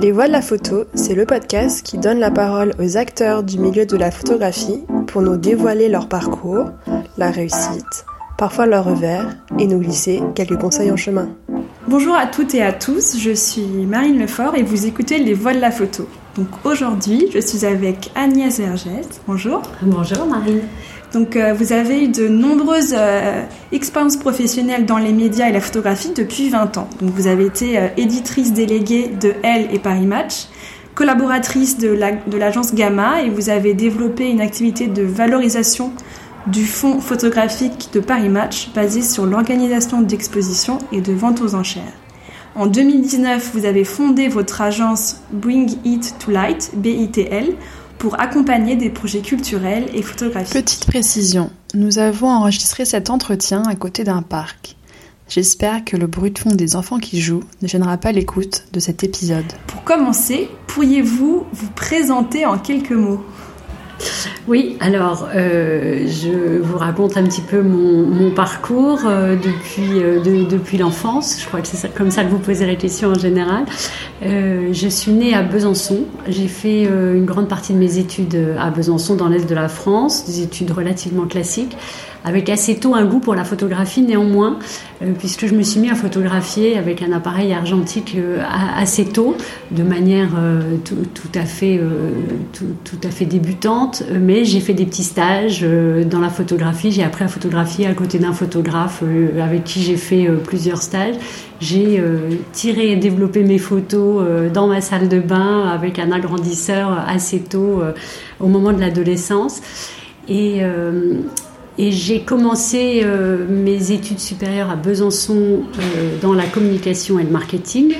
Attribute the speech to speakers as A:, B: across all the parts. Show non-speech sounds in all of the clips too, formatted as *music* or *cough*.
A: Les Voix de la photo, c'est le podcast qui donne la parole aux acteurs du milieu de la photographie pour nous dévoiler leur parcours, la réussite, parfois leur revers et nous glisser quelques conseils en chemin.
B: Bonjour à toutes et à tous, je suis Marine Lefort et vous écoutez Les Voix de la photo. Donc aujourd'hui, je suis avec Agnès Vergès. Bonjour.
C: Bonjour Marine.
B: Donc euh, vous avez eu de nombreuses euh, expériences professionnelles dans les médias et la photographie depuis 20 ans. Donc vous avez été euh, éditrice déléguée de Elle et Paris Match, collaboratrice de l'agence Gamma et vous avez développé une activité de valorisation du fonds photographique de Paris Match basée sur l'organisation d'expositions et de ventes aux enchères. En 2019, vous avez fondé votre agence Bring It to Light, BITL, pour accompagner des projets culturels et photographiques.
A: Petite précision, nous avons enregistré cet entretien à côté d'un parc. J'espère que le bruit de fond des enfants qui jouent ne gênera pas l'écoute de cet épisode.
B: Pour commencer, pourriez-vous vous présenter en quelques mots?
C: Oui, alors euh, je vous raconte un petit peu mon, parcours euh, depuis, euh, depuis l'enfance. Je crois que c'est comme ça que vous posez la question en général. je suis née à Besançon. J'ai fait une grande partie de mes études à Besançon, dans l'est de la France, des études relativement classiques avec assez tôt un goût pour la photographie néanmoins, euh, puisque je me suis mis à photographier avec un appareil argentique euh, assez tôt, de manière euh, tout, à fait, tout, tout, à fait débutante, mais j'ai fait des petits stages dans la photographie, j'ai appris à photographier à côté d'un photographe avec qui j'ai fait plusieurs stages. J'ai tiré et développé mes photos dans ma salle de bain avec un agrandisseur assez tôt au moment de l'adolescence. Et, et j'ai commencé euh, mes études supérieures à Besançon euh, dans la communication et le marketing.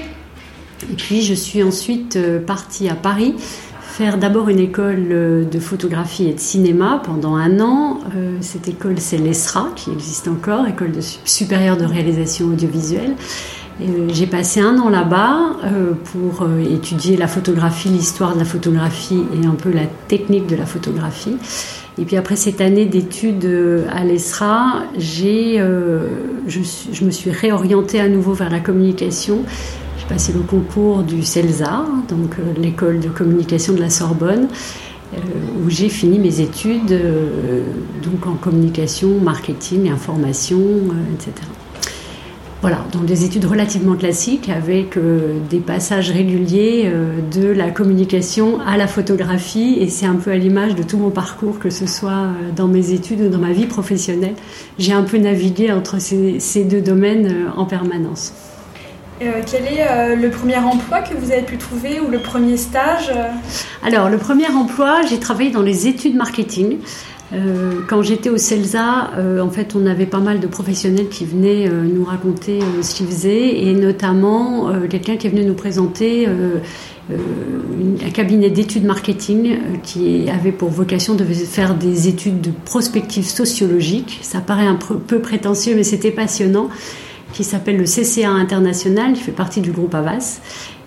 C: Et puis je suis ensuite euh, partie à Paris faire d'abord une école de photographie et de cinéma pendant un an. cette école, c'est l'ESRA, qui existe encore, École supérieure de réalisation audiovisuelle. J'ai passé un an là-bas pour étudier la photographie, l'histoire de la photographie et un peu la technique de la photographie. Et puis après cette année d'études euh, à l'ESRA, euh, je, me suis réorientée à nouveau vers la communication. J'ai passé le concours du CELSA, donc euh, l'école de communication de la Sorbonne, où j'ai fini mes études donc en communication, marketing, information, etc. Voilà, donc des études relativement classiques avec euh, des passages réguliers euh, de la communication à la photographie et c'est un peu à l'image de tout mon parcours, que ce soit euh, dans mes études ou dans ma vie professionnelle. J'ai un peu navigué entre ces, ces deux domaines en permanence.
B: quel est le premier emploi que vous avez pu trouver ou le premier stage
C: Alors, le premier emploi, j'ai travaillé dans les études marketing. Euh, quand j'étais au CELSA, euh, en fait, on avait pas mal de professionnels qui venaient euh, nous raconter ce qu'ils faisaient, et notamment quelqu'un qui est venu nous présenter un cabinet d'études marketing qui avait pour vocation de faire des études de prospective sociologique. Ça paraît un peu prétentieux, mais c'était passionnant qui s'appelle le CCA International, qui fait partie du groupe Avas.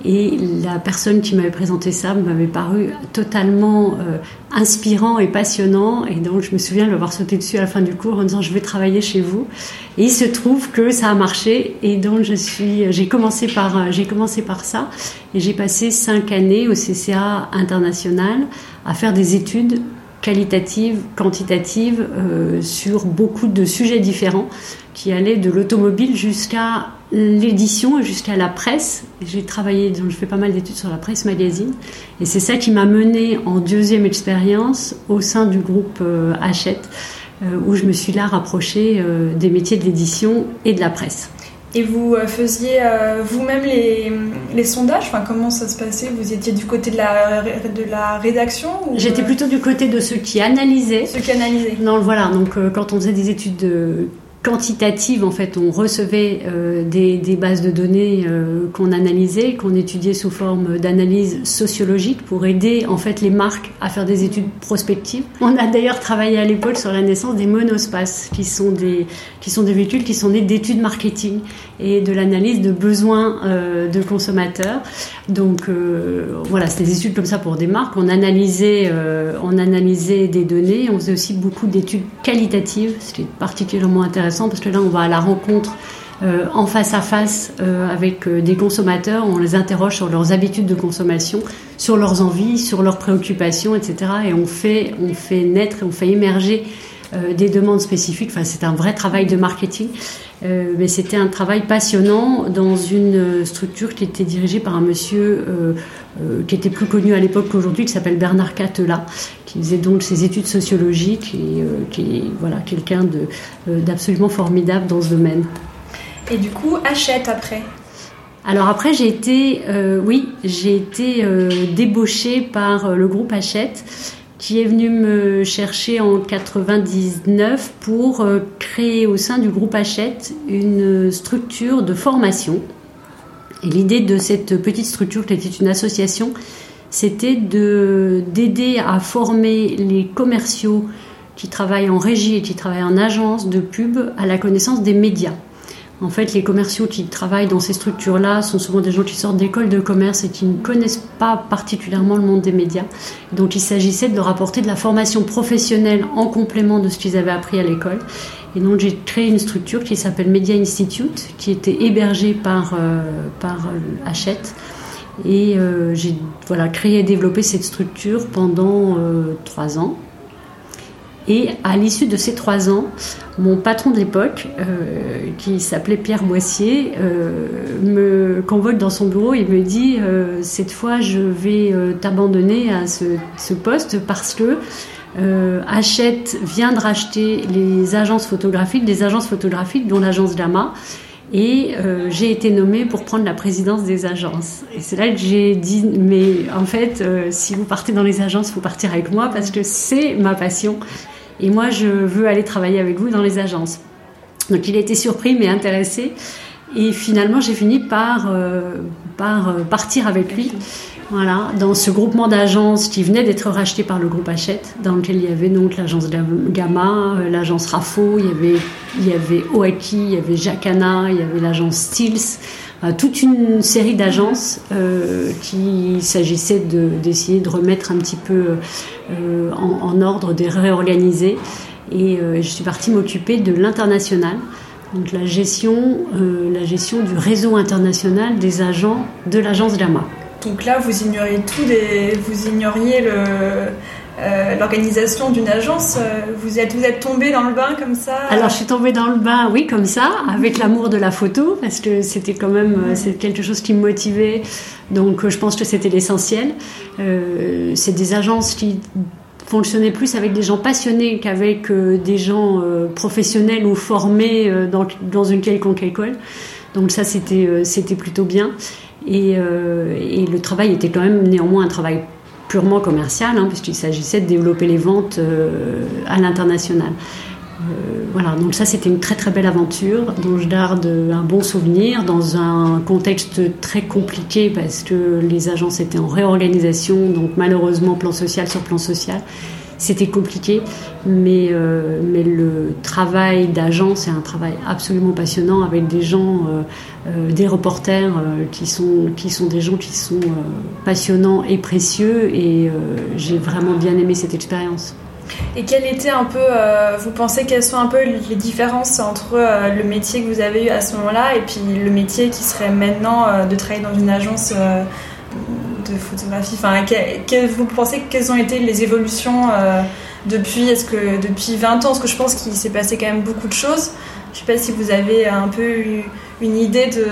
C: Et la personne qui m'avait présenté ça m'avait paru totalement euh, inspirant et passionnant. Et donc, je me souviens de l'avoir sauté dessus à la fin du cours en disant Je vais travailler chez vous. Et il se trouve que ça a marché. Et donc, j'ai commencé par, j'ai commencé par ça. Et j'ai passé cinq années au CCA International à faire des études qualitatives, quantitatives euh, sur beaucoup de sujets différents qui allaient de l'automobile jusqu'à l'édition et jusqu'à la presse. J'ai travaillé, donc je fais pas mal d'études sur la presse magazine et c'est ça qui m'a mené en deuxième expérience au sein du groupe euh, Hachette euh, où je me suis là rapprochée des métiers de l'édition et de la presse.
B: Et vous euh, faisiez euh, vous-même les, les, sondages enfin, Comment ça se passait? Vous étiez du côté de la, de la rédaction
C: J'étais plutôt du côté de ceux qui analysaient.
B: Ceux qui analysaient.
C: Non, voilà. Donc, euh, quand on faisait des études de quantitative, en fait, on recevait euh, des, bases de données euh, qu'on analysait, qu'on étudiait sous forme d'analyse sociologique pour aider en fait les marques à faire des études prospectives. On a d'ailleurs travaillé à l'époque sur la naissance des monospaces, qui sont des qui sont des véhicules qui sont nés d'études marketing et de l'analyse de besoins euh, de consommateurs. Donc voilà, c'était des études comme ça pour des marques. On analysait on analysait des données. On faisait aussi beaucoup d'études qualitatives, ce qui est particulièrement intéressant parce que là, on va à la rencontre en face à face avec des consommateurs. On les interroge sur leurs habitudes de consommation, sur leurs envies, sur leurs préoccupations, etc. Et on fait, on fait naître, on fait émerger des demandes spécifiques. C'est un vrai travail de marketing. Euh, mais c'était un travail passionnant dans une structure qui était dirigée par un monsieur euh, euh, qui était plus connu à l'époque qu'aujourd'hui, qui s'appelle Bernard Catela, qui faisait donc ses études sociologiques et qui est voilà, quelqu'un d'absolument formidable dans ce domaine.
B: Et du coup, achète après?
C: Alors après, j'ai été, oui, j'ai été débauchée par le groupe Hachette qui est venu me chercher en 99 pour euh, créer au sein du groupe Hachette une structure de formation. Et l'idée de cette petite structure, qui était une association, c'était d'aider à former les commerciaux qui travaillent en régie et qui travaillent en agence de pub à la connaissance des médias. En fait, les commerciaux qui travaillent dans ces structures-là sont souvent des gens qui sortent d'écoles de commerce et qui ne connaissent pas particulièrement le monde des médias. Donc il s'agissait de leur apporter de la formation professionnelle en complément de ce qu'ils avaient appris à l'école. Et donc j'ai créé une structure qui s'appelle Media Institute, qui était hébergée par, euh, par euh, Hachette. Et euh, j'ai voilà, créé et développé cette structure pendant trois ans. Et à l'issue de ces trois ans, mon patron de l'époque, euh, qui s'appelait Pierre Boissier, euh, me convoque dans son bureau et me dit euh, Cette fois, je vais t'abandonner à ce, poste parce que Hachette vient de racheter les agences photographiques, des agences photographiques dont l'agence Gamma. Et j'ai été nommée pour prendre la présidence des agences. Et c'est là que j'ai dit, mais en fait, si vous partez dans les agences, il faut partir avec moi parce que c'est ma passion. Et moi, je veux aller travailler avec vous dans les agences. Donc il a été surpris mais intéressé. Et finalement, j'ai fini par, euh, par euh, partir avec lui. Voilà, dans ce groupement d'agences qui venait d'être racheté par le groupe Hachette, dans lequel il y avait donc l'agence Gamma, euh, l'agence Rafo, il y avait, il y avait Oaki, il y avait Jacana, il y avait l'agence Stills, toute une série d'agences euh, qui s'agissait d'essayer de, remettre un petit peu euh, en, ordre, de réorganiser. Et euh, je suis partie m'occuper de l'international, donc la gestion, la gestion du réseau international des agents de l'agence Gamma.
B: Donc là, vous ignoriez tout, des, vous ignoriez euh, l'organisation d'une agence. Euh, vous êtes, vous êtes tombé dans le bain comme ça?
C: Alors je suis tombée dans le bain, oui, comme ça, avec l'amour de la photo, parce que c'était quand même euh, c'est quelque chose qui me motivait. Donc je pense que c'était l'essentiel. c'est des agences qui fonctionnaient plus avec des gens passionnés qu'avec des gens professionnels ou formés dans, dans, une quelconque école. Donc ça c'était c'était plutôt bien. Et, et le travail était quand même néanmoins un travail purement commercial, hein, puisqu'il s'agissait de développer les ventes euh, à l'international. Euh, voilà, donc ça c'était une très très belle aventure dont je garde un bon souvenir dans un contexte très compliqué parce que les agences étaient en réorganisation, donc malheureusement plan social sur plan social. C'était compliqué, mais, euh, mais le travail d'agent, c'est un travail absolument passionnant avec des gens, euh, euh, des reporters qui, sont, qui sont des gens qui sont passionnants et précieux, et j'ai vraiment bien aimé cette expérience.
B: Et quelle était un peu, vous pensez quelles sont un peu les différences entre le métier que vous avez eu à ce moment-là et puis le métier qui serait maintenant de travailler dans une agence photographie. Enfin, Vous pensez quelles ont été les évolutions euh, depuis, est-ce que, depuis 20 ans? Parce que je pense qu'il s'est passé quand même beaucoup de choses. Je ne sais pas si vous avez un peu une idée de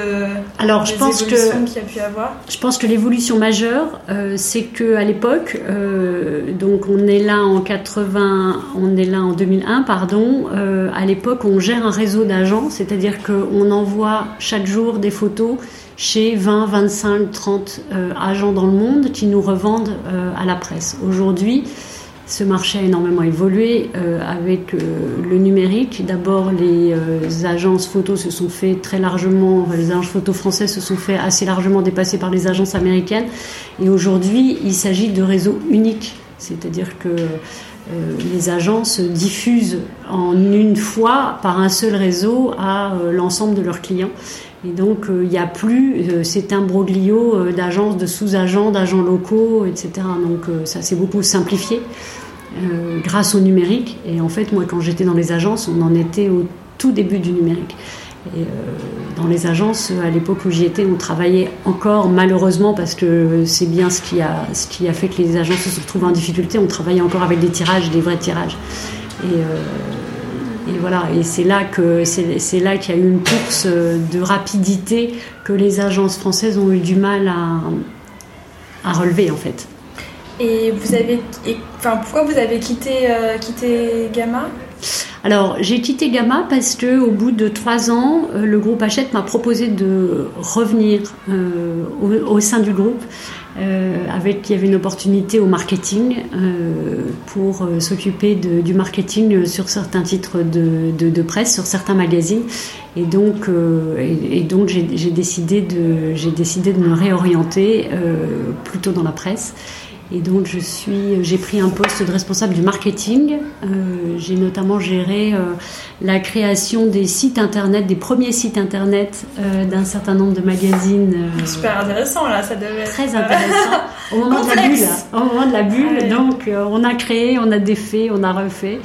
C: Alors, je pense que
B: qu'il a pu avoir?
C: Je pense que l'évolution majeure, euh, c'est que à l'époque, euh, donc on est là en 80, on est là en 2001, pardon. à l'époque, on gère un réseau d'agents, c'est-à-dire qu'on envoie chaque jour des photos chez 20, 25, 30 agents dans le monde qui nous revendent euh, à la presse. Aujourd'hui, ce marché a énormément évolué euh, avec euh, le numérique. D'abord, les agences photos se sont fait très largement, les agences photos françaises se sont fait assez largement dépasser par les agences américaines. Et aujourd'hui, il s'agit de réseaux uniques, c'est-à-dire que les agences diffusent en une fois par un seul réseau à l'ensemble de leurs clients. Et donc, euh, il n'y a plus euh, cet imbroglio euh, d'agences, de sous-agents, d'agents locaux, etc. Donc, ça s'est beaucoup simplifié grâce au numérique. Et en fait, moi, quand j'étais dans les agences, on en était au tout début du numérique. Et dans les agences, à l'époque où j'y étais, on travaillait encore, malheureusement, parce que c'est bien ce qui, a, ce qui a fait que les agences se retrouvent en difficulté, on travaillait encore avec des tirages, des vrais tirages. Et, et voilà, et c'est là que c'est là qu'il y a eu une course de rapidité que les agences françaises ont eu du mal à, à relever en fait.
B: Et vous avez, enfin, pourquoi vous avez quitté, euh, quitté Gamma?
C: Alors, j'ai quitté Gamma parce que au bout de trois ans, euh, le groupe Hachette m'a proposé de revenir euh, au, sein du groupe. avec il y avait une opportunité au marketing pour s'occuper du marketing sur certains titres de, presse, sur certains magazines. Et donc, et, donc j'ai décidé de j'ai décidé de me réorienter plutôt dans la presse. Et donc je suis, j'ai pris un poste de responsable du marketing. Euh, j'ai notamment géré euh, la création des sites internet, des premiers sites internet euh, d'un certain nombre de magazines.
B: Super intéressant là, ça devait
C: être très intéressant. *laughs* au moment de la bulle, au moment de la bulle. Donc on a créé, on a défait, on a refait.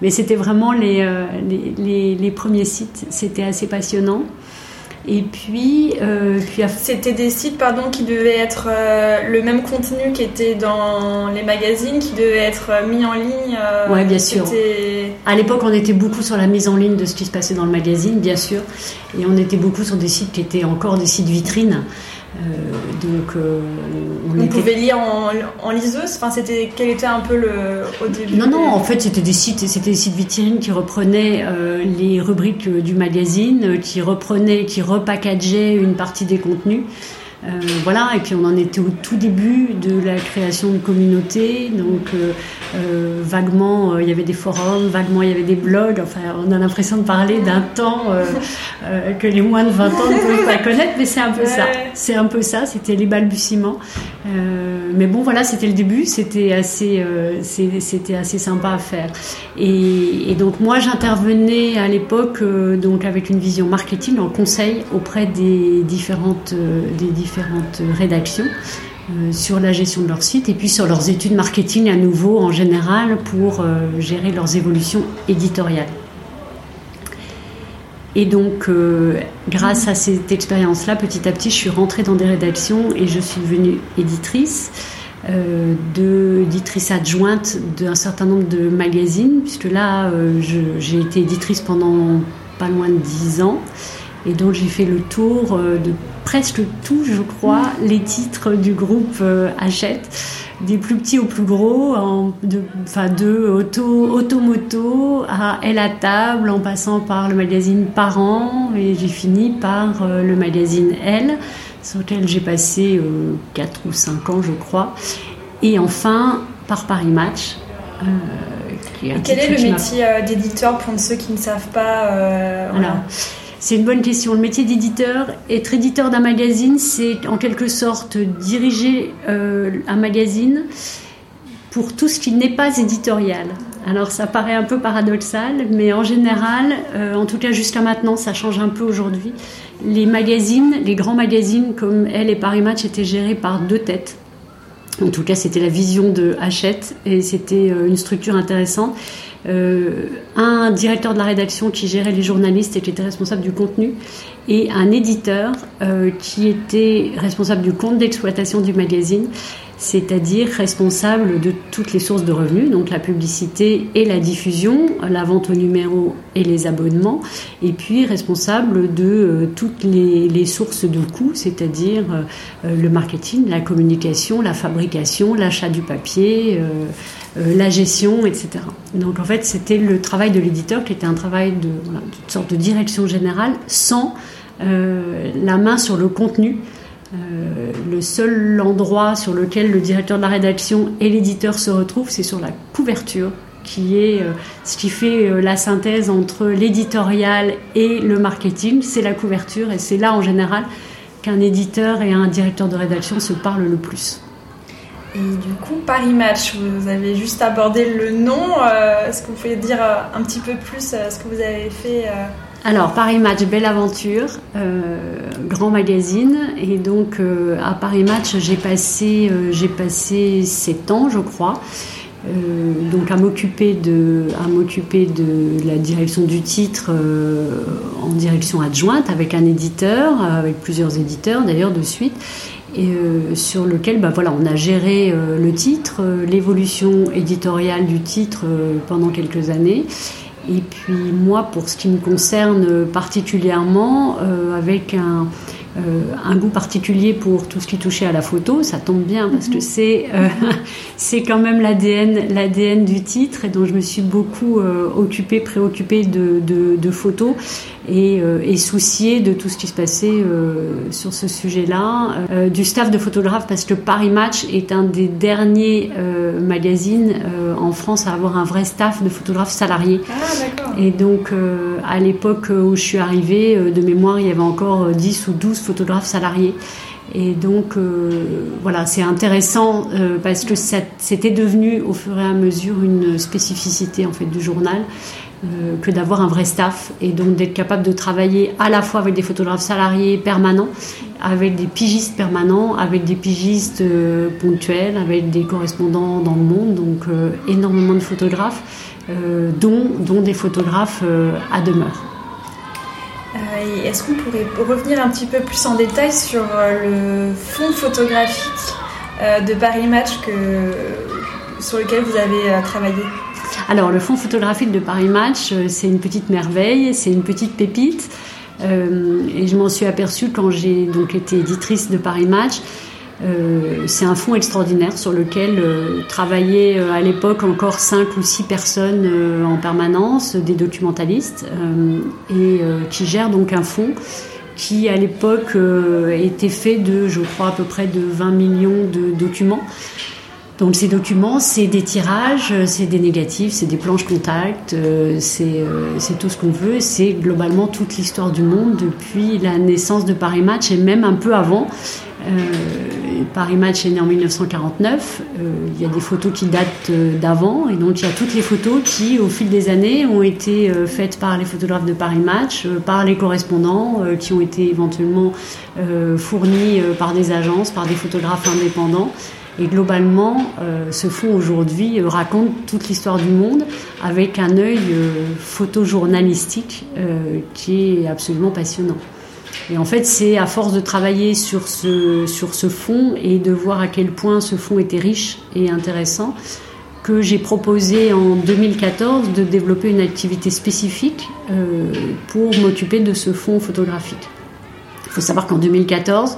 C: Mais c'était vraiment les, les, les, les premiers sites. C'était assez passionnant. Et puis,
B: euh, puis c'était des sites pardon qui devaient être euh, le même contenu qui était dans les magazines, qui devaient être euh, mis en ligne.
C: Euh, ouais, bien sûr. À l'époque, on était beaucoup sur la mise en ligne de ce qui se passait dans le magazine, bien sûr, et on était beaucoup sur des sites qui étaient encore des sites vitrines.
B: Euh, donc, euh, on, pouvait lire en, liseuse. Enfin, c'était quel était un peu le au début.
C: Non, non. En fait, c'était des sites, c'était des sites vitrines qui reprenaient euh, les rubriques du magazine, qui reprenaient, qui repackageaient une partie des contenus. Euh, voilà, et puis on en était au tout début de la création de communautés, donc euh, euh, vaguement il y avait des forums, vaguement il y avait des blogs, enfin on a l'impression de parler d'un temps que les moins de 20 ans ne peuvent pas connaître, mais c'est un peu ça, c'est un peu ça, c'était les balbutiements. mais bon voilà, c'était le début, c'était assez, c'était assez sympa à faire. Et, et donc moi j'intervenais à l'époque donc avec une vision marketing en conseil auprès des différentes, des différentes différentes rédactions euh, sur la gestion de leur site et puis sur leurs études marketing à nouveau en général pour euh, gérer leurs évolutions éditoriales. Et donc, euh, grâce à cette expérience-là, petit à petit, je suis rentrée dans des rédactions et je suis devenue éditrice, de, éditrice adjointe d'un certain nombre de magazines, puisque là, j'ai été éditrice pendant pas loin de dix ans. Et donc j'ai fait le tour euh, de presque tout, je crois, les titres du groupe euh, Hachette, des plus petits aux plus gros, en de, enfin de auto, Automoto à Elle à table, en passant par le magazine Parents, et j'ai fini par euh, le magazine Elle, sur lequel j'ai passé 4 ou 5 ans, je crois, et enfin par Paris Match.
B: et quel est le métier d'éditeur pour ceux qui ne savent pas
C: voilà. C'est une bonne question. Le métier d'éditeur, être éditeur d'un magazine, c'est en quelque sorte diriger euh, un magazine pour tout ce qui n'est pas éditorial. Alors ça paraît un peu paradoxal, mais en général, euh, en tout cas jusqu'à maintenant, ça change un peu aujourd'hui. Les magazines, les grands magazines comme Elle et Paris Match étaient gérés par deux têtes. En tout cas, c'était la vision de Hachette et c'était euh, une structure intéressante. Euh, un directeur de la rédaction qui gérait les journalistes et qui était responsable du contenu, et un éditeur euh, qui était responsable du compte d'exploitation du magazine c'est-à-dire responsable de toutes les sources de revenus, donc la publicité et la diffusion, la vente au numéro et les abonnements, et puis responsable de euh, toutes les, sources de coûts, c'est-à-dire euh, le marketing, la communication, la fabrication, l'achat du papier, euh, la gestion, etc. Donc en fait, c'était le travail de l'éditeur qui était un travail de, sorte de direction générale sans la main sur le contenu euh, le seul endroit sur lequel le directeur de la rédaction et l'éditeur se retrouvent, c'est sur la couverture, qui est euh, ce qui fait euh, la synthèse entre l'éditorial et le marketing, c'est la couverture, et c'est là en général qu'un éditeur et un directeur de rédaction se parlent le plus.
B: Et du coup, Paris Match, vous avez juste abordé le nom. Est-ce que vous pouvez dire un petit peu plus ce que vous avez fait
C: alors, Paris Match, belle aventure, euh, grand magazine. Et donc, euh, à Paris Match, j'ai passé, euh, j'ai passé 7 ans, je crois. donc à m'occuper de, à m'occuper de la direction du titre en direction adjointe avec un éditeur, avec plusieurs éditeurs d'ailleurs de suite, et sur lequel bah, voilà, on a géré le titre, l'évolution éditoriale du titre pendant quelques années. Et puis moi, pour ce qui me concerne particulièrement, avec un, euh, un goût particulier pour tout ce qui touchait à la photo. Ça tombe bien parce que mhm. c'est euh, *laughs* c'est quand même l'ADN l'ADN du titre et dont je me suis beaucoup euh, occupée, préoccupée de, de, de photos et, et, souciée de tout ce qui se passait sur ce sujet-là. du staff de photographes parce que Paris Match est un des derniers magazines en France à avoir un vrai staff de photographes salariés.
B: Ah,
C: et donc à l'époque où je suis arrivée, de mémoire, il y avait encore 10 ou 12 photographes salariés. Et donc, euh, voilà, c'est intéressant euh, parce que c'était devenu au fur et à mesure une spécificité en fait du journal euh, que d'avoir un vrai staff et donc d'être capable de travailler à la fois avec des photographes salariés permanents, avec des pigistes permanents, avec des pigistes ponctuels, avec des correspondants dans le monde, donc énormément de photographes, dont, dont des photographes à demeure.
B: Euh, est-ce qu'on pourrait revenir un petit peu plus en détail sur euh, le fond photographique euh, de Paris Match sur lequel vous avez travaillé?
C: Alors, le fond photographique de Paris Match, c'est une petite merveille, c'est une petite pépite. et je m'en suis aperçue quand j'ai donc été éditrice de Paris Match. Euh, c'est un fonds extraordinaire sur lequel euh, travaillaient euh, à l'époque encore cinq ou six personnes en permanence, des documentalistes, et qui gèrent donc un fonds qui à l'époque était fait de, je crois, à peu près de 20 millions de documents. Donc ces documents, c'est des tirages, c'est des négatifs, c'est des planches contact, c'est tout ce qu'on veut. C'est globalement toute l'histoire du monde depuis la naissance de Paris Match et même un peu avant. Paris Match est né en 1949. Euh, il y a des photos qui datent euh, d'avant, et donc il y a toutes les photos qui, au fil des années, ont été faites par les photographes de Paris Match, par les correspondants, qui ont été éventuellement fournis par des agences, par des photographes indépendants. Et globalement, ce fonds aujourd'hui raconte toute l'histoire du monde avec un œil photojournalistique qui est absolument passionnant. Et en fait, c'est à force de travailler sur ce, sur ce fond et de voir à quel point ce fond était riche et intéressant que j'ai proposé en 2014 de développer une activité spécifique euh, pour m'occuper de ce fond photographique. Il faut savoir qu'en 2014,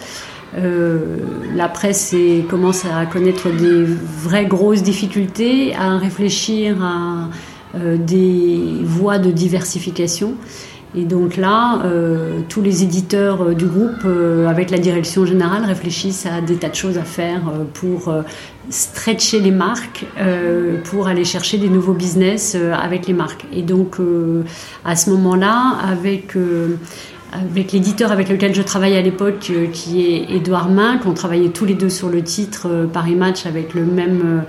C: euh, la presse commence à connaître des vraies grosses difficultés, à réfléchir à euh, des voies de diversification. Et donc là, euh, tous les éditeurs euh, du groupe, euh, avec la direction générale, réfléchissent à des tas de choses à faire pour stretcher les marques, pour aller chercher des nouveaux business avec les marques. Et donc, à ce moment-là, avec l'éditeur avec lequel je travaillais à l'époque, qui est Edouard Main, qu'on travaillait tous les deux sur le titre Paris Match avec le même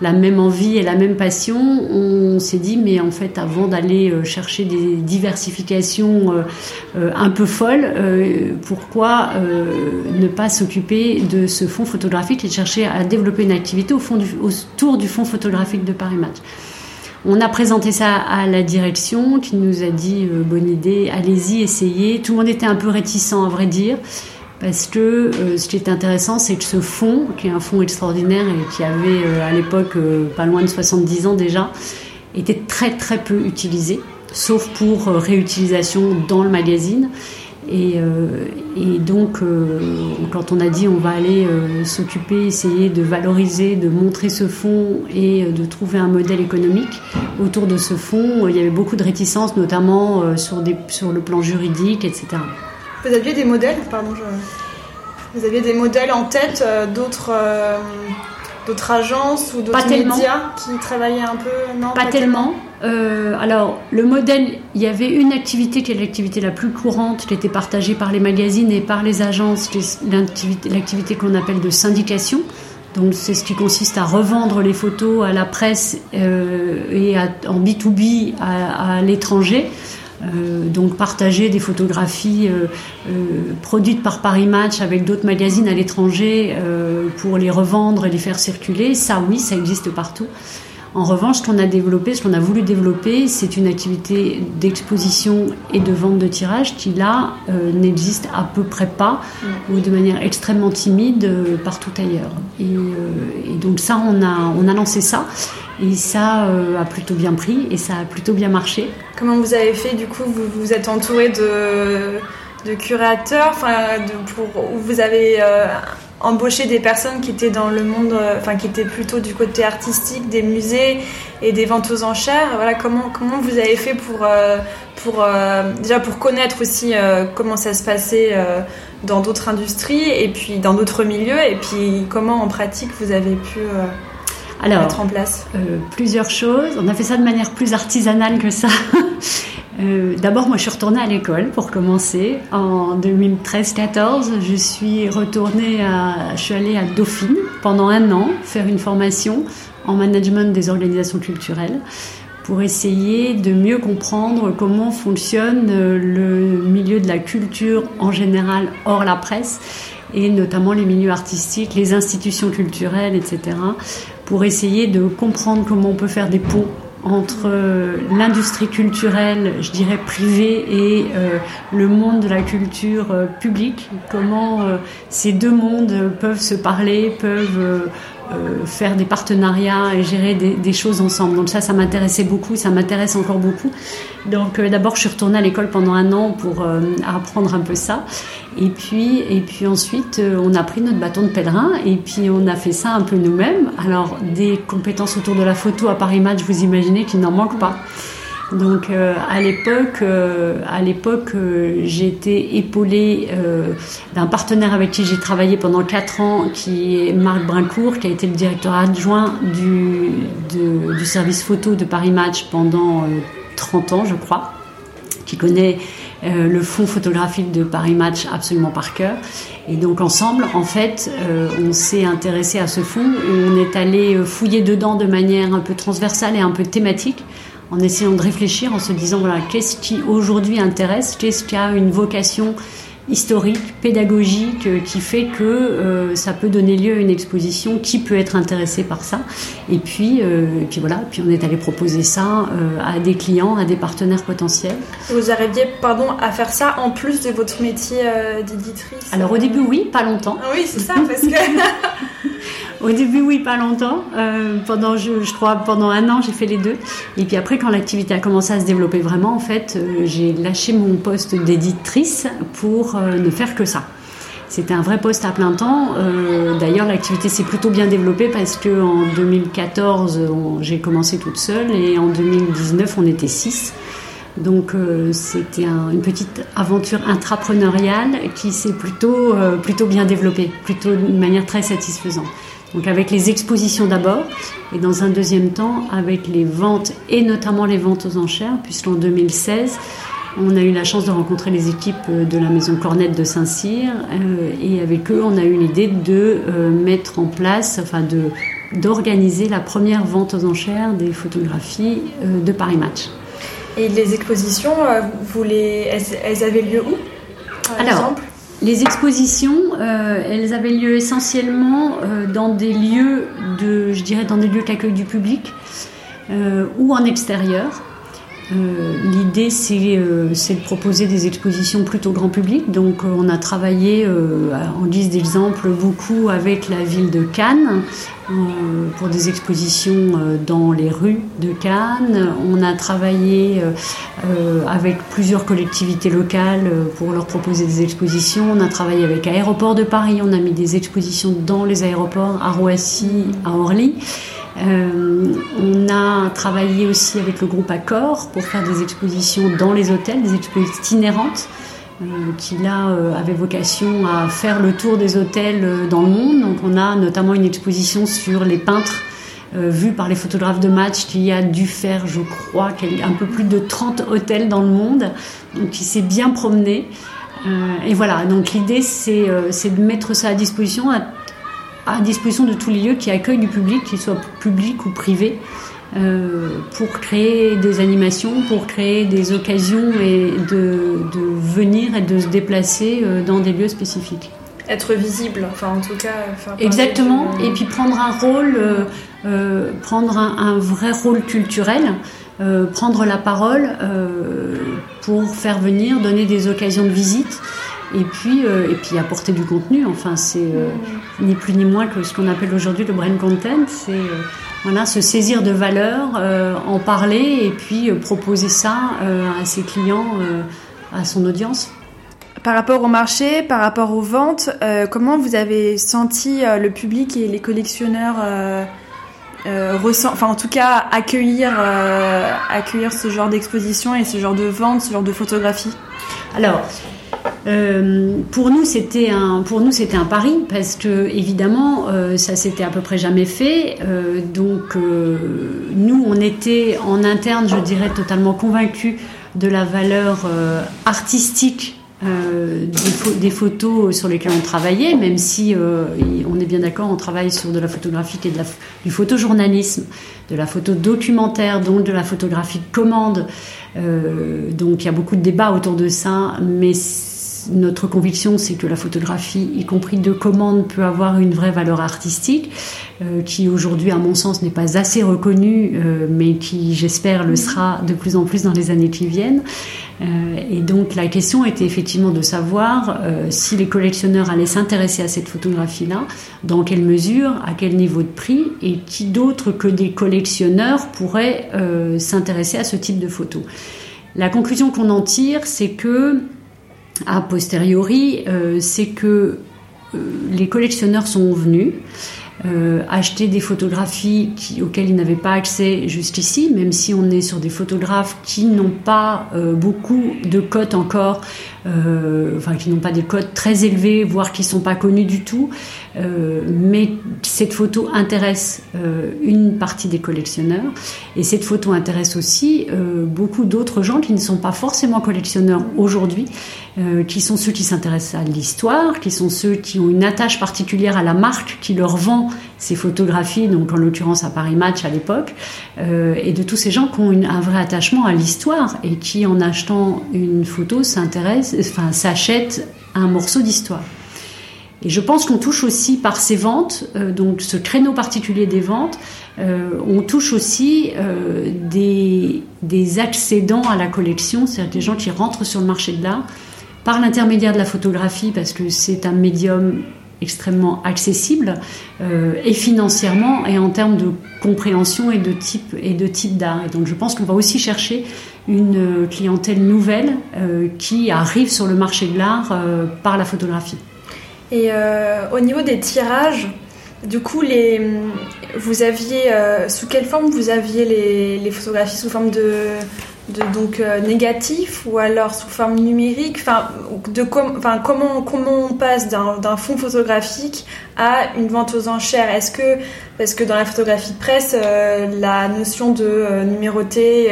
C: la même envie et la même passion, on s'est dit mais en fait avant d'aller euh, chercher des diversifications euh, euh, un peu folles, pourquoi ne pas s'occuper de ce fonds photographique et chercher à développer une activité autour du fonds photographique de Paris Match. On a présenté ça à la direction qui nous a dit bonne idée, allez-y, essayez. Tout le monde était un peu réticent à vrai dire parce que euh, ce qui est intéressant, c'est que ce fonds, qui est un fonds extraordinaire et qui avait euh, à l'époque euh, pas loin de 70 ans déjà, était très très peu utilisé, sauf pour réutilisation dans le magazine. Et, donc, quand on a dit on va aller s'occuper, essayer de valoriser, de montrer ce fonds et de trouver un modèle économique autour de ce fonds, il y avait beaucoup de réticences, notamment sur, des, sur le plan juridique, etc.
B: Vous aviez des modèles, pardon, vous aviez des modèles en tête euh, d'autres euh, d'autres agences ou d'autres médias qui travaillaient un peu?
C: Non, Pas, tellement. Euh, alors, le modèle, il y avait une activité qui est l'activité la plus courante, qui était partagée par les magazines et par les agences, l'activité qu'on appelle de syndication. Donc, c'est ce qui consiste à revendre les photos à la presse et en B2B à l'étranger. Euh, donc partager des photographies euh, euh, produites par Paris Match avec d'autres magazines à l'étranger pour les revendre et les faire circuler, ça oui, ça existe partout. En revanche, ce qu'on a développé, ce qu'on a voulu développer, c'est une activité d'exposition et de vente de tirage qui là euh, n'existe à peu près pas ou de manière extrêmement timide euh, partout ailleurs. Et, euh, et, donc ça, on a, on a lancé ça et ça a plutôt bien pris et ça a plutôt bien marché.
B: Comment vous avez fait du coup Vous vous êtes entouré de, de curateurs, enfin, pour, vous avez embaucher des personnes qui étaient dans le monde, euh, enfin qui étaient plutôt du côté artistique, des musées et des ventes aux enchères. Voilà, comment comment vous avez fait pour euh, pour euh, déjà pour connaître aussi comment ça se passait dans d'autres industries et puis dans d'autres milieux et puis comment en pratique vous avez pu
C: alors,
B: mettre en place
C: Plusieurs choses. On a fait ça de manière plus artisanale que ça. *laughs* Euh, d'abord, moi, je suis retournée à l'école pour commencer. En 2013-14, je suis retournée à, je suis allée à Dauphine pendant un an faire une formation en management des organisations culturelles pour essayer de mieux comprendre comment fonctionne euh, le milieu de la culture en général hors la presse et notamment les milieux artistiques, les institutions culturelles, etc. pour essayer de comprendre comment on peut faire des ponts entre euh, l'industrie culturelle, je dirais privée, et euh, le monde de la culture euh, publique, comment ces deux mondes peuvent se parler, peuvent faire des partenariats et gérer des, choses ensemble. Donc ça, ça m'intéressait beaucoup, ça m'intéresse encore beaucoup. Donc d'abord, je suis retournée à l'école pendant un an pour apprendre un peu ça. Et puis, et puis ensuite, euh, on a pris notre bâton de pèlerin et puis on a fait ça un peu nous-mêmes. Alors, des compétences autour de la photo à Paris Match, vous imaginez qu'il n'en manque pas. Donc euh, à l'époque, euh, à l'époque, j'ai été épaulée d'un partenaire avec qui j'ai travaillé pendant 4 ans, qui est Marc Brincourt, qui a été le directeur adjoint du, du service photo de Paris Match pendant 30 ans, je crois, qui connaît euh, le fonds photographique de Paris Match absolument par cœur. Et donc ensemble, en fait, euh, on s'est intéressé à ce fonds on est allé euh, fouiller dedans de manière un peu transversale et un peu thématique en essayant de réfléchir, en se disant voilà, qu'est-ce qui aujourd'hui intéresse, qu'est-ce qui a une vocation historique, pédagogique, euh, qui fait que euh, ça peut donner lieu à une exposition, qui peut être intéressé par ça? Et puis, euh, puis voilà, puis on est allé proposer ça à des clients, à des partenaires potentiels.
B: Vous arriviez, pardon, à faire ça en plus de votre métier d'éditrice?
C: Alors au début, oui, pas longtemps.
B: Ah oui, c'est ça, parce que... *laughs*
C: Au début, oui, pas longtemps. Euh, pendant, je, crois, pendant un an, j'ai fait les deux. Et puis après, quand l'activité a commencé à se développer vraiment, en fait, euh, j'ai lâché mon poste d'éditrice pour euh, ne faire que ça. C'était un vrai poste à plein temps. D'ailleurs, l'activité s'est plutôt bien développée parce que en 2014, j'ai commencé toute seule et en 2019, on était six. Donc c'était un, une petite aventure intrapreneuriale qui s'est plutôt, plutôt bien développée, plutôt d'une manière très satisfaisante. Donc avec les expositions d'abord, et dans un deuxième temps avec les ventes, et notamment les ventes aux enchères, puisqu'en 2016, on a eu la chance de rencontrer les équipes de la maison Cornette de Saint-Cyr, euh, et avec eux, on a eu l'idée de euh, mettre en place, enfin de d'organiser la première vente aux enchères des photographies euh, de Paris Match.
B: Et les expositions, vous les, elles, elles avaient lieu où
C: par Alors, exemple? Les expositions, euh, elles avaient lieu essentiellement euh, dans des lieux de, je dirais, dans des lieux d'accueil du public euh, ou en extérieur. Euh, l'idée, euh, c'est de proposer des expositions plutôt grand public. Donc, euh, on a travaillé, en guise d'exemple, beaucoup avec la ville de Cannes pour des expositions dans les rues de Cannes. On a travaillé avec plusieurs collectivités locales pour leur proposer des expositions. On a travaillé avec Aéroport de Paris. On a mis des expositions dans les aéroports à Roissy, à Orly. Euh, on a travaillé aussi avec le groupe Accor pour faire des expositions dans les hôtels, des expositions itinérantes. Euh, qui là euh, avait vocation à faire le tour des hôtels euh, dans le monde. Donc on a notamment une exposition sur les peintres vus par les photographes de match qui a dû faire, je crois, un peu plus de 30 hôtels dans le monde, donc qui s'est bien promené. et voilà, donc l'idée c'est de mettre ça à disposition à à disposition de tous les lieux qui accueillent du public, qu'ils soient publics ou privés, euh, pour créer des animations, pour créer des occasions et de, de, venir et de se déplacer euh, dans des lieux spécifiques.
B: être visible, enfin en tout cas.
C: Exactement, et puis prendre un rôle, prendre un, vrai rôle culturel. prendre la parole pour faire venir, donner des occasions de visite et puis, et puis apporter du contenu. Enfin, c'est ni plus ni moins que ce qu'on appelle aujourd'hui le brain content. C'est voilà, se saisir de valeurs, euh, en parler et puis euh, proposer ça euh, à ses clients, à son audience.
B: Par rapport au marché, par rapport aux ventes, comment vous avez senti le public et les collectionneurs enfin en tout cas accueillir, accueillir ce genre d'exposition et ce genre de vente, ce genre de photographie?
C: Alors, euh, pour nous, c'était un, pour nous, c'était un pari parce que évidemment, euh, ça s'était à peu près jamais fait. Euh, donc, nous, on était en interne, je dirais, totalement convaincus de la valeur artistique des, photos sur lesquelles on travaillait, même si on est bien d'accord, on travaille sur de la photographie et de la, du photojournalisme, de la photo documentaire, donc de la photographie de commande. donc il y a beaucoup de débats autour de ça, mais notre conviction, c'est que la photographie, y compris de commande, peut avoir une vraie valeur artistique, euh, qui aujourd'hui, à mon sens, n'est pas assez reconnue, euh, mais qui, j'espère, le sera de plus en plus dans les années qui viennent. Euh, et donc, la question était effectivement de savoir si les collectionneurs allaient s'intéresser à cette photographie-là, dans quelle mesure, à quel niveau de prix, et qui d'autre que des collectionneurs pourraient s'intéresser à ce type de photos. La conclusion qu'on en tire, c'est que a posteriori, euh, c'est que euh, les collectionneurs sont venus euh, acheter des photographies auxquelles ils n'avaient pas accès jusqu'ici, même si on est sur des photographes qui n'ont pas beaucoup de cotes encore euh, enfin qui n'ont pas des codes très élevés, voire qui sont pas connus du tout. Euh, mais cette photo intéresse euh, une partie des collectionneurs et cette photo intéresse aussi beaucoup d'autres gens qui ne sont pas forcément collectionneurs aujourd'hui, qui sont ceux qui s'intéressent à l'histoire, qui sont ceux qui ont une attache particulière à la marque qui leur vend ces photographies, donc en l'occurrence à Paris Match à l'époque, et de tous ces gens qui ont un vrai attachement à l'histoire et qui en achetant une photo s'intéressent enfin, s'achète un morceau d'histoire. Et je pense qu'on touche aussi par ces ventes, euh, donc ce créneau particulier des ventes, euh, on touche aussi euh, des, des, accédants à la collection, c'est-à-dire des gens qui rentrent sur le marché de l'art par l'intermédiaire de la photographie, parce que c'est un médium extrêmement accessible et financièrement et en termes de compréhension et de type et de type d'art. Et donc je pense qu'on va aussi chercher une clientèle nouvelle euh, qui arrive sur le marché de l'art euh, par la photographie.
B: Et euh, au niveau des tirages, du coup, les, vous aviez sous quelle forme vous aviez les, photographies? Sous forme de, donc négatif ou alors sous forme numérique Enfin, comment on passe d'un fond photographique à une vente aux enchères? Est-ce que parce que dans la photographie de presse, la notion de numéroté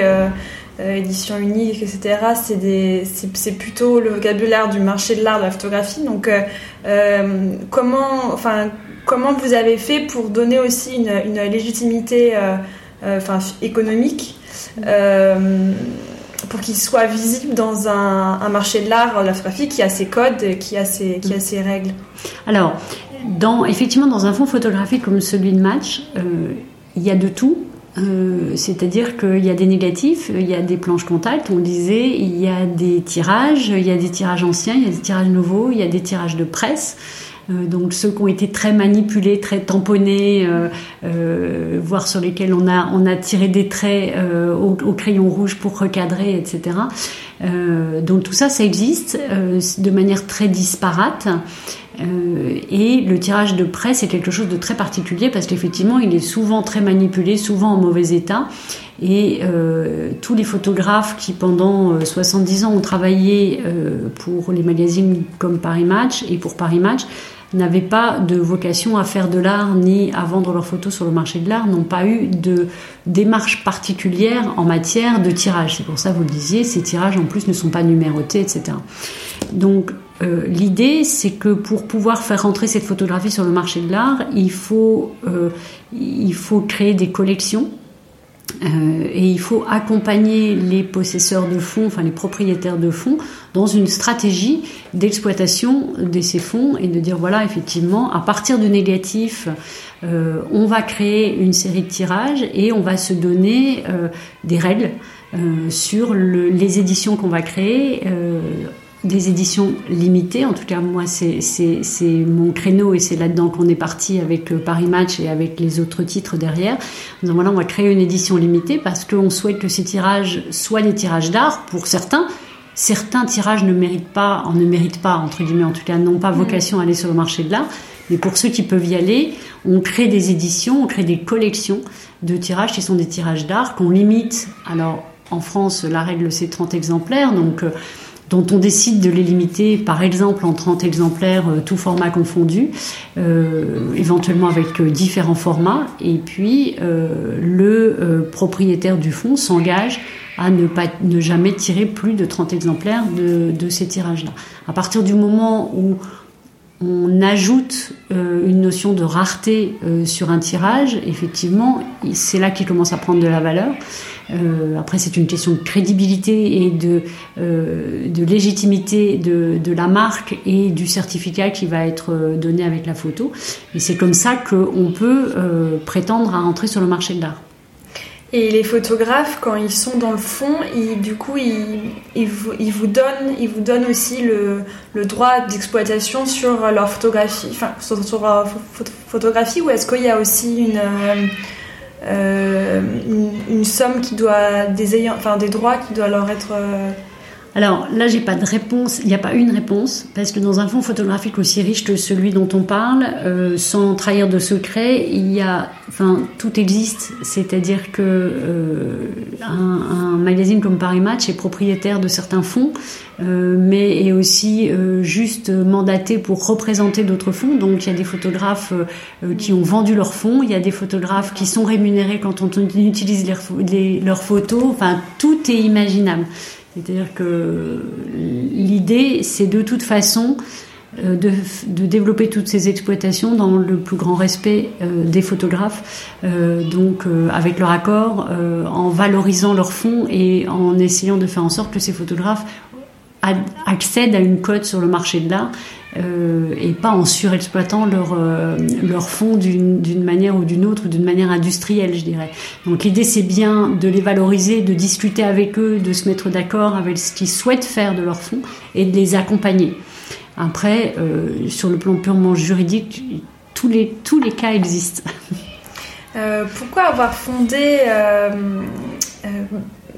B: euh, édition unique, etc. C'est plutôt le vocabulaire du marché de l'art, de la photographie. Donc, euh, euh, comment, enfin, comment vous avez fait pour donner aussi une, une légitimité économique pour qu'il soit visible dans un, marché de l'art, la photographie qui a ses codes, qui a ses, qui a ses règles
C: Alors, dans, effectivement, dans un fonds photographique comme celui de Match, il y a de tout. Euh, c'est-à-dire qu'il y a des négatifs, il y a des planches contact, on disait, il y a des tirages, il y a des tirages anciens, il y a des tirages nouveaux, il y a des tirages de presse. Euh, donc ceux qui ont été très manipulés, très tamponnés, euh, voire sur lesquels on a, on a tiré des traits au, crayon rouge pour recadrer, etc. donc tout ça, ça existe de manière très disparate. Euh, et le tirage de presse est quelque chose de très particulier parce qu'effectivement, il est souvent très manipulé, souvent en mauvais état. Et euh, tous les photographes qui, pendant 70 euh, ans, ont travaillé pour les magazines comme Paris Match et pour Paris Match, n'avaient pas de vocation à faire de l'art ni à vendre leurs photos sur le marché de l'art, n'ont pas eu de démarche particulière en matière de tirage. C'est pour ça, vous le disiez, ces tirages en plus ne sont pas numérotés, etc. Donc euh, l'idée, c'est que pour pouvoir faire rentrer cette photographie sur le marché de l'art, il euh, il faut créer des collections et il faut accompagner les possesseurs de fonds, enfin les propriétaires de fonds, dans une stratégie d'exploitation de ces fonds et de dire voilà effectivement à partir du négatif euh, on va créer une série de tirages et on va se donner euh, des règles euh, sur le, les éditions qu'on va créer des éditions limitées. En tout cas, moi, c'est mon créneau et c'est là-dedans qu'on est parti avec Paris Match et avec les autres titres derrière. Donc voilà, on va créer une édition limitée parce qu'on souhaite que ces tirages soient des tirages d'art pour certains. Certains tirages ne méritent pas, ne méritent pas, entre guillemets, en tout cas, n'ont pas mm. vocation à aller sur le marché de l'art. Mais pour ceux qui peuvent y aller, on crée des éditions, on crée des collections de tirages qui sont des tirages d'art qu'on limite. Alors, en France, la règle, c'est 30 exemplaires. Donc, euh, dont on décide de les limiter, par exemple en 30 exemplaires, euh, tout format confondu, euh, éventuellement avec euh, différents formats. Et puis, le propriétaire du fonds s'engage à ne, pas, ne jamais tirer plus de 30 exemplaires de, de ces tirages-là. À partir du moment où on ajoute une notion de rareté sur un tirage, effectivement, c'est là qu'il commence à prendre de la valeur. Euh, après, c'est une question de crédibilité et de, euh, de légitimité de, de, la marque et du certificat qui va être euh, donné avec la photo. Et c'est comme ça qu'on peut euh, prétendre à entrer sur le marché de l'art.
B: Et les photographes, quand ils sont dans le fond, ils, du coup, ils, ils, vous, ils, vous donnent, ils vous donnent aussi le, le droit d'exploitation sur leur photographie, enfin, sur, sur leur photographie, ou est-ce qu'il y a aussi une euh, une, somme qui doit des ayants, enfin des droits qui doivent leur être euh,
C: alors là, j'ai pas de réponse. Il n'y a pas une réponse parce que dans un fonds photographique aussi riche que celui dont on parle, euh, sans trahir de secret, il y a, enfin, tout existe. C'est-à-dire que euh, un, magazine comme Paris Match est propriétaire de certains fonds, euh, mais est aussi juste mandaté pour représenter d'autres fonds. Donc il y a des photographes qui ont vendu leurs fonds, il y a des photographes qui sont rémunérés quand on utilise leurs photos. Enfin, tout est imaginable. C'est-à-dire que l'idée, c'est de toute façon euh, de, développer toutes ces exploitations dans le plus grand respect euh, des photographes, euh, donc avec leur accord, en valorisant leurs fonds et en essayant de faire en sorte que ces photographes accèdent à une cote sur le marché de l'art euh, et pas en surexploitant leur, euh, leur fonds d'une manière ou d'une autre, d'une manière industrielle, je dirais. Donc l'idée, c'est bien de les valoriser, de discuter avec eux, de se mettre d'accord avec ce qu'ils souhaitent faire de leurs fonds et de les accompagner. Après, euh, sur le plan purement juridique, tous les, tous les cas existent.
B: pourquoi avoir fondé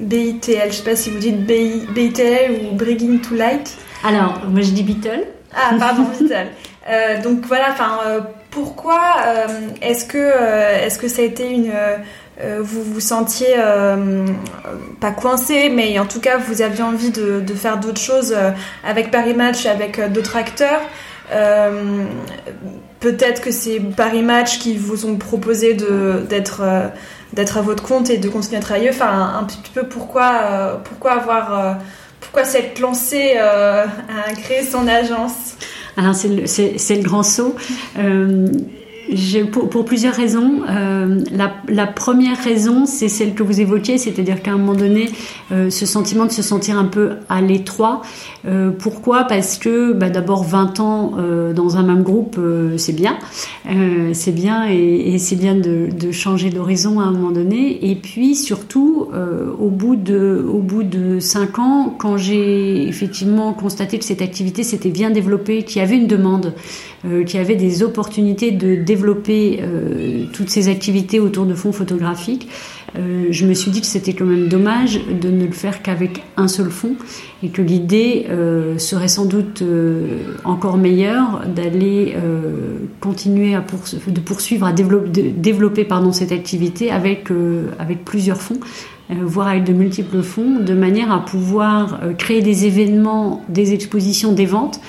B: BITL Je ne sais pas si vous dites BITL ou Bringing to Light.
C: Alors, moi je dis Beatle.
B: Ah, pardon, *laughs* Vital. Euh, donc voilà, enfin, euh, pourquoi euh, est-ce que est-ce que ça a été une vous vous sentiez pas coincé, mais en tout cas vous aviez envie de, de faire d'autres choses avec Paris Match, avec d'autres acteurs. Peut-être que c'est Paris Match qui vous ont proposé d'être d'être à votre compte et de continuer à travailler. Enfin, un, petit peu pourquoi pourquoi avoir pourquoi s'être lancé euh, à créer son agence?
C: Alors c'est le, le, grand saut. Euh, pour, pour, plusieurs raisons. Euh, la, la, première raison, c'est celle que vous évoquiez, c'est-à-dire qu'à un moment donné, euh, ce sentiment de se sentir un peu à l'étroit. Euh, pourquoi? Parce que bah, d'abord 20 ans euh, dans un même groupe, euh, c'est bien, c'est bien et, et c'est bien de, de changer d'horizon à un moment donné. Et puis surtout, au bout de au bout de cinq ans, quand j'ai effectivement constaté que cette activité s'était bien développée, qu'il y avait une demande, qu'il y avait des opportunités de développer euh, toutes ces activités autour de fonds photographiques, euh, je me suis dit que c'était quand même dommage de ne le faire qu'avec un seul fonds et que l'idée euh, serait sans doute encore meilleure d'aller continuer à de poursuivre à développer, de développer pardon, cette activité avec, avec plusieurs fonds voire avec de multiples fonds, de manière à pouvoir créer des événements, des expositions, des ventes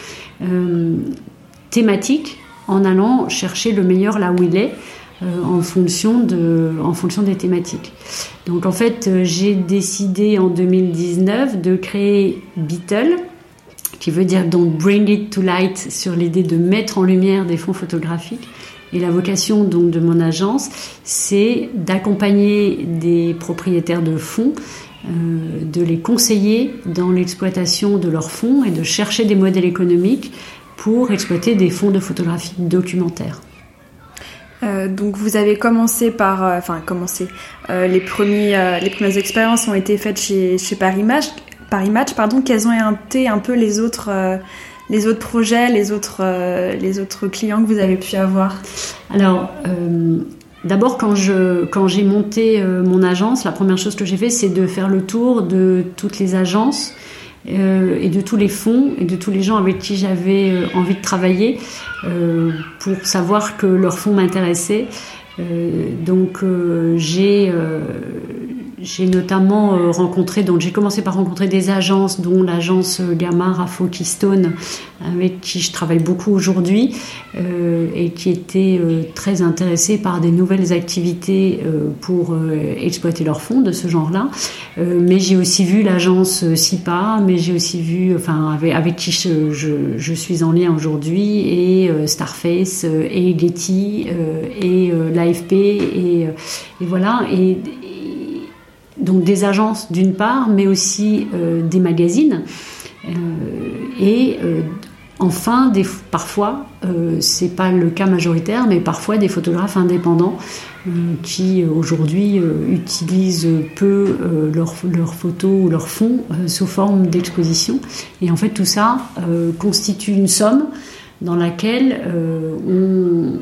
C: thématiques en allant chercher le meilleur là où il est. Euh, en, fonction de, en fonction des thématiques. Donc en fait, euh, j'ai décidé en 2019 de créer Beetle, qui veut dire donc bring it to light sur l'idée de mettre en lumière des fonds photographiques. Et la vocation donc de mon agence, c'est d'accompagner des propriétaires de fonds, euh, de les conseiller dans l'exploitation de leurs fonds et de chercher des modèles économiques pour exploiter des fonds de photographie documentaire.
B: Euh, donc vous avez commencé par, euh, enfin commencé, euh, les premiers, les premières expériences ont été faites chez, chez Paris Match, Paris Match, pardon. Quels ont été un peu les autres, les autres projets, les autres, les autres clients que vous avez pu avoir?
C: Alors. D'abord, quand je quand j'ai monté mon agence, la première chose que j'ai fait, c'est de faire le tour de toutes les agences euh, et de tous les fonds et de tous les gens avec qui j'avais euh, envie de travailler euh, pour savoir que leur fonds m'intéressait. donc j'ai j'ai notamment euh, rencontré, donc j'ai commencé par rencontrer des agences, dont l'agence euh, Gamma Rafo Keystone, avec qui je travaille beaucoup aujourd'hui, euh, et qui était très intéressée par des nouvelles activités pour exploiter leurs fonds de ce genre-là. mais j'ai aussi vu l'agence SIPA, mais j'ai aussi vu, enfin, avec, qui je, suis en lien aujourd'hui, et Starface, et Getty, et l'AFP, et, et voilà. Et, donc des agences d'une part, mais aussi euh, des magazines. Euh, et euh, enfin, des, parfois, c'est pas le cas majoritaire, mais parfois des photographes indépendants qui aujourd'hui utilisent peu leurs leur photos ou leurs fonds sous forme d'exposition. Et en fait, tout ça constitue une somme dans laquelle on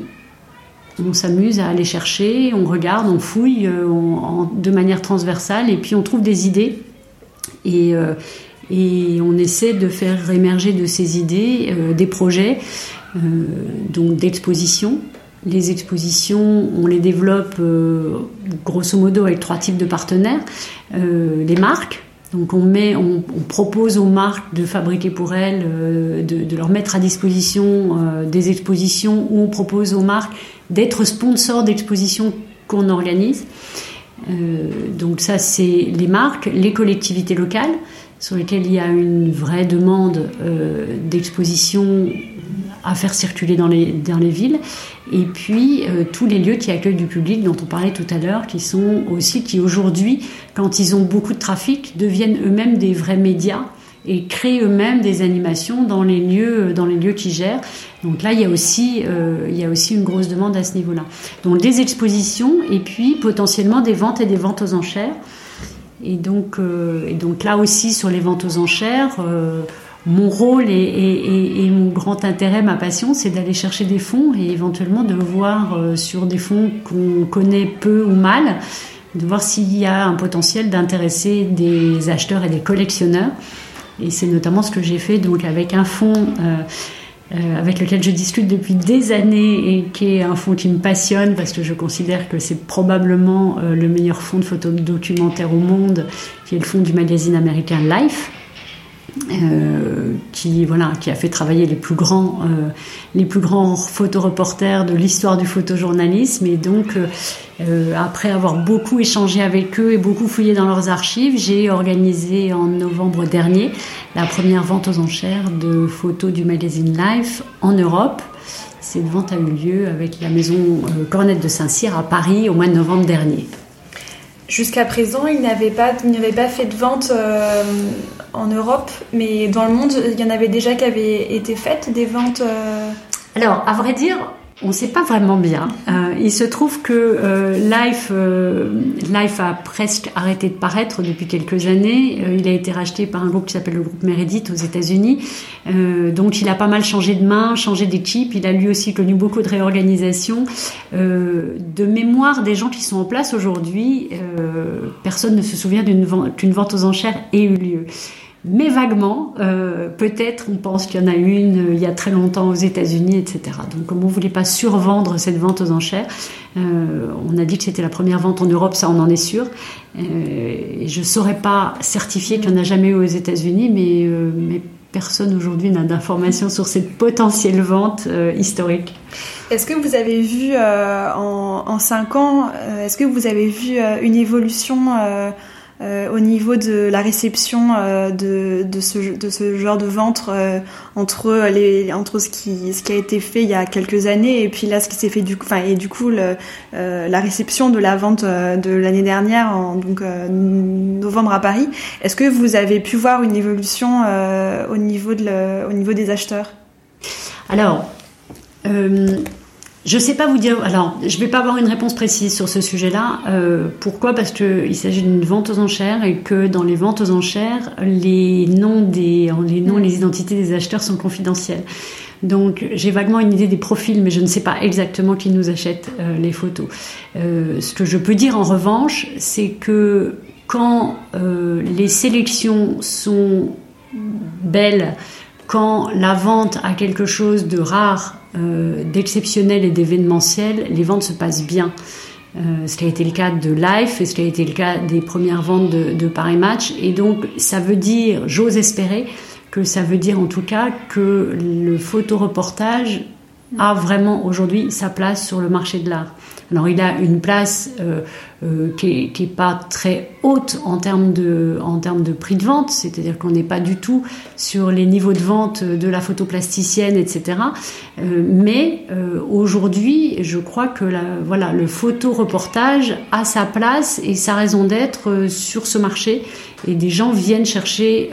C: on s'amuse à aller chercher, on regarde, on fouille euh, de manière transversale et puis on trouve des idées et, euh, on essaie de faire émerger de ces idées euh, des projets donc d'exposition. Les expositions, on les développe grosso modo avec trois types de partenaires. les marques, donc on, met, on, propose aux marques de fabriquer pour elles, de, leur mettre à disposition des expositions ou on propose aux marques d'être sponsor d'expositions qu'on organise. Euh, donc ça, c'est les marques, les collectivités locales, sur lesquelles il y a une vraie demande euh, d'exposition à faire circuler dans les, dans les villes. Et puis euh, tous les lieux qui accueillent du public dont on parlait tout à l'heure, qui sont aussi, qui aujourd'hui, quand ils ont beaucoup de trafic, deviennent eux-mêmes des vrais médias et créent eux-mêmes des animations dans les lieux, dans les lieux qu'ils gèrent. Donc là, il y a aussi, euh, il y a aussi une grosse demande à ce niveau-là. Donc des expositions et puis potentiellement des ventes et des ventes aux enchères. Et donc, euh, et donc là aussi sur les ventes aux enchères. Euh, mon rôle et, mon grand intérêt, ma passion, c'est d'aller chercher des fonds et éventuellement de voir sur des fonds qu'on connaît peu ou mal, de voir s'il y a un potentiel d'intéresser des acheteurs et des collectionneurs. Et c'est notamment ce que j'ai fait donc avec un fonds euh, euh, avec lequel je discute depuis des années et qui est un fonds qui me passionne parce que je considère que c'est probablement euh, le meilleur fonds de photo documentaire au monde, qui est le fonds du magazine américain Life. Euh, qui voilà qui a fait travailler les plus grands euh, les plus grands photoreporters de l'histoire du photojournalisme. Et donc euh, après avoir beaucoup échangé avec eux et beaucoup fouillé dans leurs archives j'ai organisé en novembre dernier la première vente aux enchères de photos du magazine Life en Europe. Cette vente a eu lieu avec la maison Cornette de Saint-Cyr à Paris au mois de novembre dernier.
B: Jusqu'à présent, il n'avait pas, pas fait de vente en Europe, mais dans le monde, il y en avait déjà qui avaient été faites des ventes. Euh,
C: Alors, à vrai dire, on ne sait pas vraiment bien. Euh, il se trouve que euh, Life, Life a presque arrêté de paraître depuis quelques années. il a été racheté par un groupe qui s'appelle le groupe Meredith aux États-Unis. donc il a pas mal changé de main, changé d'équipe. Il a lui aussi connu beaucoup de réorganisation. de mémoire des gens qui sont en place aujourd'hui, personne ne se souvient qu'une vente aux enchères ait eu lieu mais vaguement, euh, peut-être on pense qu'il y en a une euh, il y a très longtemps aux États-Unis, etc. Donc comme on ne voulait pas survendre cette vente aux enchères, euh, on a dit que c'était la première vente en Europe, ça on en est sûr. je ne saurais pas certifier qu'il n'y en a jamais eu aux États-Unis, mais, mais personne aujourd'hui n'a d'informations sur cette potentielle vente historique.
B: Est-ce que vous avez vu en, en cinq ans, est-ce que vous avez vu une évolution au niveau de la réception de, de, ce, de ce genre de vente entre les entre ce qui ce qui a été fait il y a quelques années et puis là ce qui s'est fait du coup enfin et du coup la réception de la vente de l'année dernière en donc novembre à Paris. Est-ce que vous avez pu voir une évolution au niveau de au niveau des acheteurs?
C: Alors je ne sais pas vous dire. Alors, je ne vais pas avoir une réponse précise sur ce sujet-là. Euh, pourquoi? Parce qu'il s'agit d'une vente aux enchères et que dans les ventes aux enchères, les noms des, les noms, les identités des acheteurs sont confidentiels. Donc, j'ai vaguement une idée des profils, mais je ne sais pas exactement qui nous achète euh, les photos. Euh, ce que je peux dire en revanche, c'est que quand les sélections sont belles, quand la vente a quelque chose de rare euh, d'exceptionnel et d'événementiel, les ventes se passent bien. Euh, ce qui a été le cas de Life et ce qui a été le cas des premières ventes de, Paris Match. Et donc, ça veut dire, j'ose espérer, que ça veut dire en tout cas que le photoreportage a vraiment aujourd'hui sa place sur le marché de l'art. Alors il a une place euh, euh, qui, n'est pas très haute en termes de, en termes de prix de vente, c'est-à-dire qu'on n'est pas du tout sur les niveaux de vente de la photoplasticienne, etc. Euh, mais aujourd'hui, je crois que voilà, le photoreportage a sa place et sa raison d'être sur ce marché et des gens viennent chercher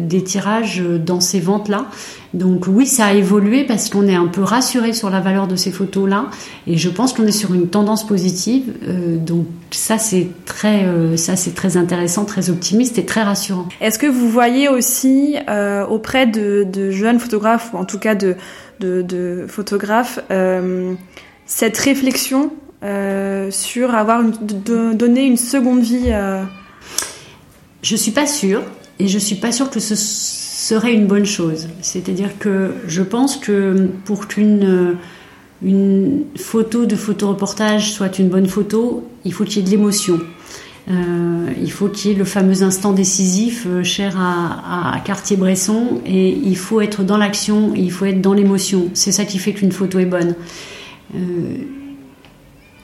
C: des tirages dans ces ventes-là. Donc oui, ça a évolué parce qu'on est un peu rassuré sur la valeur de ces photos-là, et je pense qu'on est sur une tendance positive. Euh, donc ça c'est très, euh, ça c'est très intéressant, très optimiste et très rassurant.
B: Est-ce que vous voyez aussi euh, auprès de, jeunes photographes ou en tout cas de, de, photographes cette réflexion sur avoir une, donner une seconde vie
C: Je suis pas sûre, et je suis pas sûre que ce serait une bonne chose. C'est-à-dire que je pense que pour qu'une une photo de photoreportage soit une bonne photo, il faut qu'il y ait de l'émotion. Euh, il faut qu'il y ait le fameux instant décisif euh, cher à, Cartier-Bresson et il faut être dans l'action, il faut être dans l'émotion. C'est ça qui fait qu'une photo est bonne. Euh,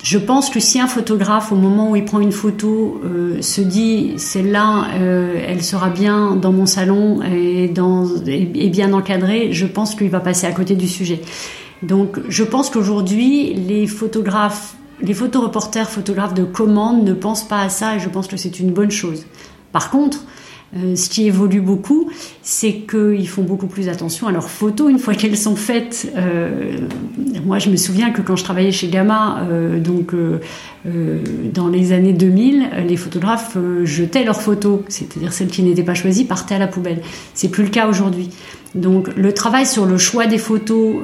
C: je pense que si un photographe, au moment où il prend une photo, euh, se dit celle-là, euh, elle sera bien dans mon salon et, et, bien encadrée, je pense qu'il va passer à côté du sujet. Donc, je pense qu'aujourd'hui, les photographes, les photoreporters, photographes de commande ne pensent pas à ça et je pense que c'est une bonne chose. Par contre, euh, ce qui évolue beaucoup, c'est qu'ils font beaucoup plus attention à leurs photos une fois *laughs* qu'elles sont faites. Euh, moi, je me souviens que quand je travaillais chez Gamma, euh, donc dans les années 2000, les photographes jetaient leurs photos, c'est-à-dire celles qui n'étaient pas choisies partaient à la poubelle. C'est plus le cas aujourd'hui. Donc le travail sur le choix des photos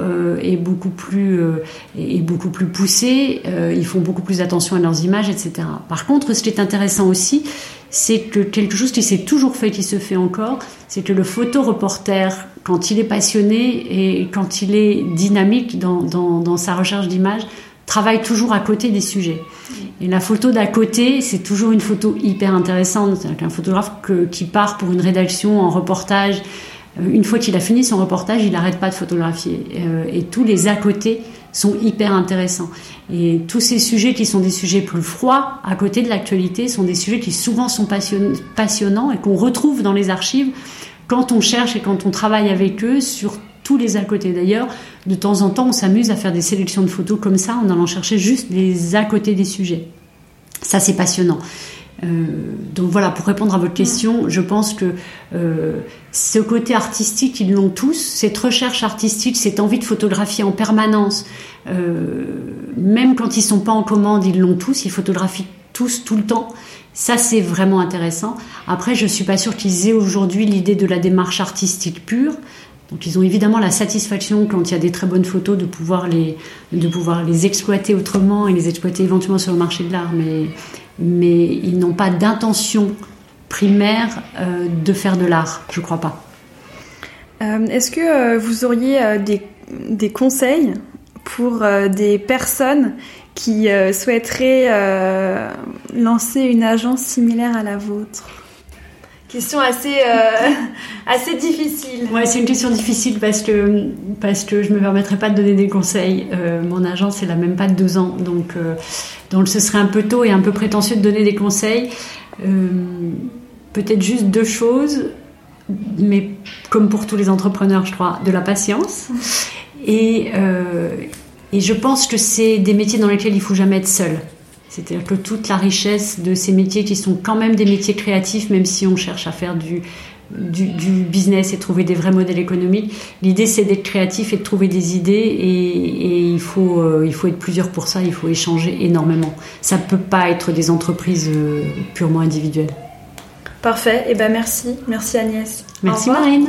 C: est beaucoup plus est beaucoup plus poussé. ils font beaucoup plus attention à leurs images, etc. Par contre, ce qui est intéressant aussi, c'est que quelque chose qui s'est toujours fait, qui se fait encore, c'est que le photoreporter, quand il est passionné et quand il est dynamique dans, sa recherche d'images, travaille toujours à côté des sujets. Et la photo d'à côté, c'est toujours une photo hyper intéressante. Un photographe qui part pour une rédaction en reportage, euh, une fois qu'il a fini son reportage, il n'arrête pas de photographier. Euh, et tous les à côté sont hyper intéressants. Et tous ces sujets qui sont des sujets plus froids, à côté de l'actualité, sont des sujets qui souvent sont passionnants et qu'on retrouve dans les archives quand on cherche et quand on travaille avec eux sur tous les à côté. D'ailleurs, de temps en temps, on s'amuse à faire des sélections de photos comme ça en allant chercher juste les à côté des sujets. Ça, c'est passionnant. Euh, donc voilà, pour répondre à votre question, je pense que euh, ce côté artistique, ils l'ont tous. Cette recherche artistique, cette envie de photographier en permanence, euh, même quand ils sont pas en commande, ils l'ont tous. Ils photographient tous tout le temps. Ça, c'est vraiment intéressant. Après, je suis pas sûre qu'ils aient aujourd'hui l'idée de la démarche artistique pure. Donc, ils ont évidemment la satisfaction, quand il y a des très bonnes photos, de pouvoir les, de pouvoir les exploiter autrement et les exploiter éventuellement sur le marché de l'art. Mais mais ils n'ont pas d'intention primaire euh, de faire de l'art, je crois pas.
B: Euh, est-ce que euh, vous auriez des, conseils pour des personnes qui souhaiteraient lancer une agence similaire à la vôtre? Question assez, euh, *laughs* assez difficile.
C: Ouais, c'est une question difficile parce que, parce que je ne me permettrai pas de donner des conseils. Euh, mon agence, elle n'a même pas deux ans. Donc, euh, donc ce serait un peu tôt et un peu prétentieux de donner des conseils. Peut-être juste deux choses, mais comme pour tous les entrepreneurs, je crois, de la patience. Et, et je pense que c'est des métiers dans lesquels il faut jamais être seul. C'est-à-dire que toute la richesse de ces métiers qui sont quand même des métiers créatifs, même si on cherche à faire du, du, business et trouver des vrais modèles économiques, l'idée c'est d'être créatif et de trouver des idées et, il, faut, euh, il faut être plusieurs pour ça, il faut échanger énormément. Ça ne peut pas être des entreprises euh, purement individuelles.
B: Parfait, et eh ben merci, merci Agnès.
C: Merci Marine.